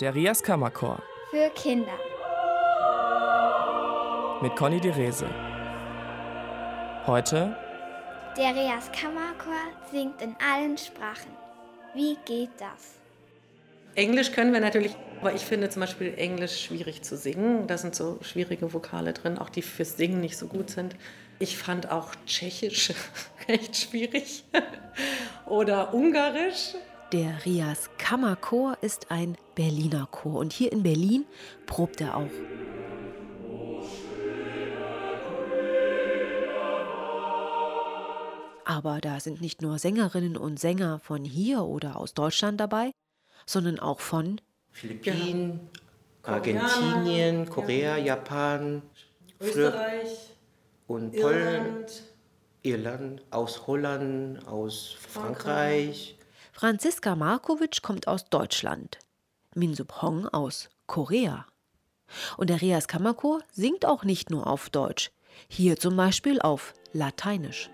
Der Rias Kammerchor. Für Kinder. Mit Conny Rese. Heute. Der Rias Kammerchor singt in allen Sprachen. Wie geht das? Englisch können wir natürlich, aber ich finde zum Beispiel Englisch schwierig zu singen. Da sind so schwierige Vokale drin, auch die fürs Singen nicht so gut sind. Ich fand auch Tschechisch recht schwierig oder Ungarisch. Der Rias Kammerchor ist ein Berliner Chor und hier in Berlin probt er auch. Aber da sind nicht nur Sängerinnen und Sänger von hier oder aus Deutschland dabei, sondern auch von Philippinen, Argentinien, Korea, Japan, Österreich und Polen, Irland, aus Holland, aus Frankreich. Franziska Markovic kommt aus Deutschland, Minsup Hong aus Korea. Und der Rias Kammerchor singt auch nicht nur auf Deutsch, hier zum Beispiel auf Lateinisch.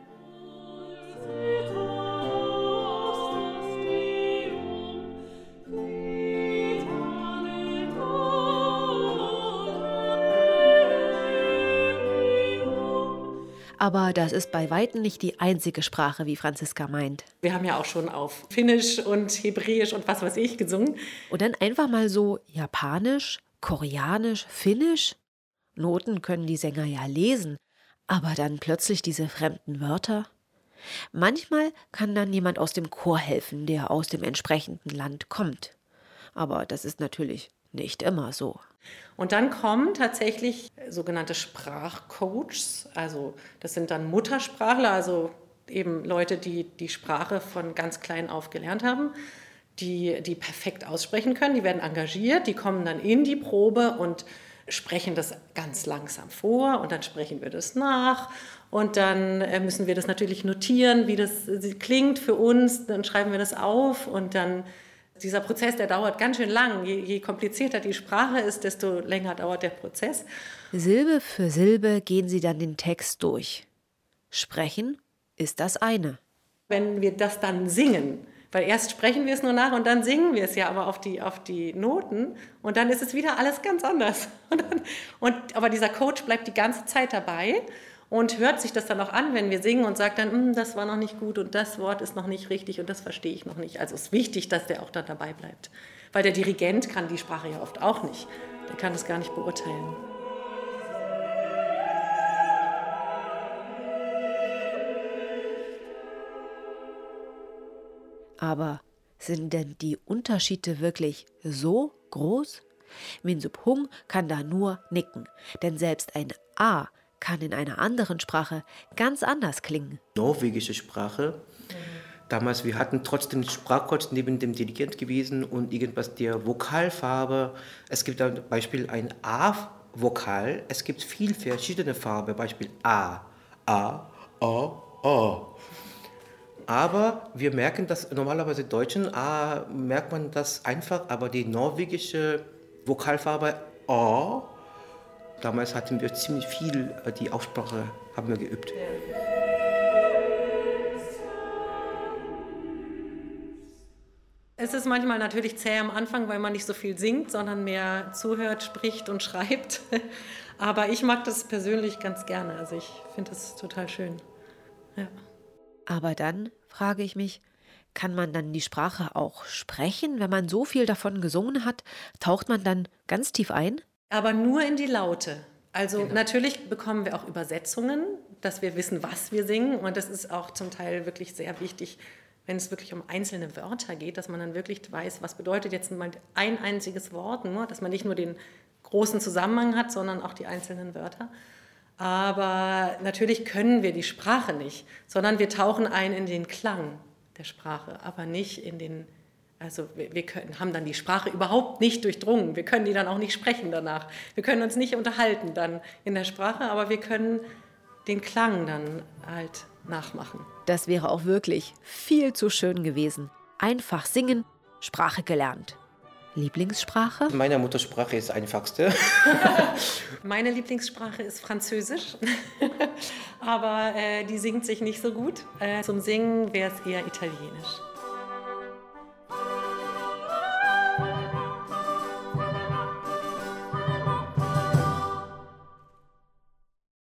Aber das ist bei weitem nicht die einzige Sprache, wie Franziska meint. Wir haben ja auch schon auf Finnisch und Hebräisch und was weiß ich gesungen. Und dann einfach mal so Japanisch, Koreanisch, Finnisch. Noten können die Sänger ja lesen, aber dann plötzlich diese fremden Wörter. Manchmal kann dann jemand aus dem Chor helfen, der aus dem entsprechenden Land kommt. Aber das ist natürlich nicht immer so. Und dann kommen tatsächlich sogenannte Sprachcoaches, also das sind dann Muttersprachler, also eben Leute, die die Sprache von ganz klein auf gelernt haben, die die perfekt aussprechen können, die werden engagiert, die kommen dann in die Probe und sprechen das ganz langsam vor und dann sprechen wir das nach und dann äh, müssen wir das natürlich notieren, wie das klingt für uns, dann schreiben wir das auf und dann dieser Prozess, der dauert ganz schön lang. Je, je, komplizierter die Sprache ist, desto länger dauert der Prozess. Silbe für Silbe gehen sie dann den Text durch. Sprechen ist das eine. Wenn wir das dann singen, weil erst sprechen wir es nur nach und dann singen wir es ja aber auf die, auf die Noten und dann ist es wieder alles ganz anders. Und, dann, und aber dieser Coach bleibt die ganze Zeit dabei und hört sich das dann auch an, wenn wir singen und sagt dann, hm, das war noch nicht gut und das Wort ist noch nicht richtig und das verstehe ich noch nicht. Also es ist wichtig, dass der auch dann dabei bleibt. Weil der Dirigent kann die Sprache ja oft auch nicht. Der kann das gar nicht beurteilen. Aber sind denn die Unterschiede wirklich so groß? Minsup Hung kann da nur nicken, denn selbst ein A kann in einer anderen Sprache ganz anders klingen. Norwegische Sprache. Damals, wir hatten trotzdem Sprachcoach neben dem Dirigent gewesen und irgendwas der Vokalfarbe. Es gibt zum Beispiel ein A-Vokal. Es gibt viel verschiedene Farben, Beispiel A, A, A, A. Aber wir merken das normalerweise Deutschen A merkt man das einfach, aber die norwegische Vokalfarbe A Damals hatten wir ziemlich viel, äh, die Aussprache haben wir geübt. Es ist manchmal natürlich zäh am Anfang, weil man nicht so viel singt, sondern mehr zuhört, spricht und schreibt. Aber ich mag das persönlich ganz gerne. Also ich finde das total schön. Ja. Aber dann frage ich mich, kann man dann die Sprache auch sprechen? Wenn man so viel davon gesungen hat, taucht man dann ganz tief ein? Aber nur in die Laute. Also genau. natürlich bekommen wir auch Übersetzungen, dass wir wissen, was wir singen. Und das ist auch zum Teil wirklich sehr wichtig, wenn es wirklich um einzelne Wörter geht, dass man dann wirklich weiß, was bedeutet jetzt mal ein einziges Wort, nur, dass man nicht nur den großen Zusammenhang hat, sondern auch die einzelnen Wörter. Aber natürlich können wir die Sprache nicht, sondern wir tauchen ein in den Klang der Sprache, aber nicht in den also wir, wir können, haben dann die Sprache überhaupt nicht durchdrungen. Wir können die dann auch nicht sprechen danach. Wir können uns nicht unterhalten dann in der Sprache, aber wir können den Klang dann halt nachmachen. Das wäre auch wirklich viel zu schön gewesen. Einfach singen, Sprache gelernt. Lieblingssprache? Meine Muttersprache ist einfachste. Meine Lieblingssprache ist Französisch, aber äh, die singt sich nicht so gut. Äh, zum Singen wäre es eher Italienisch.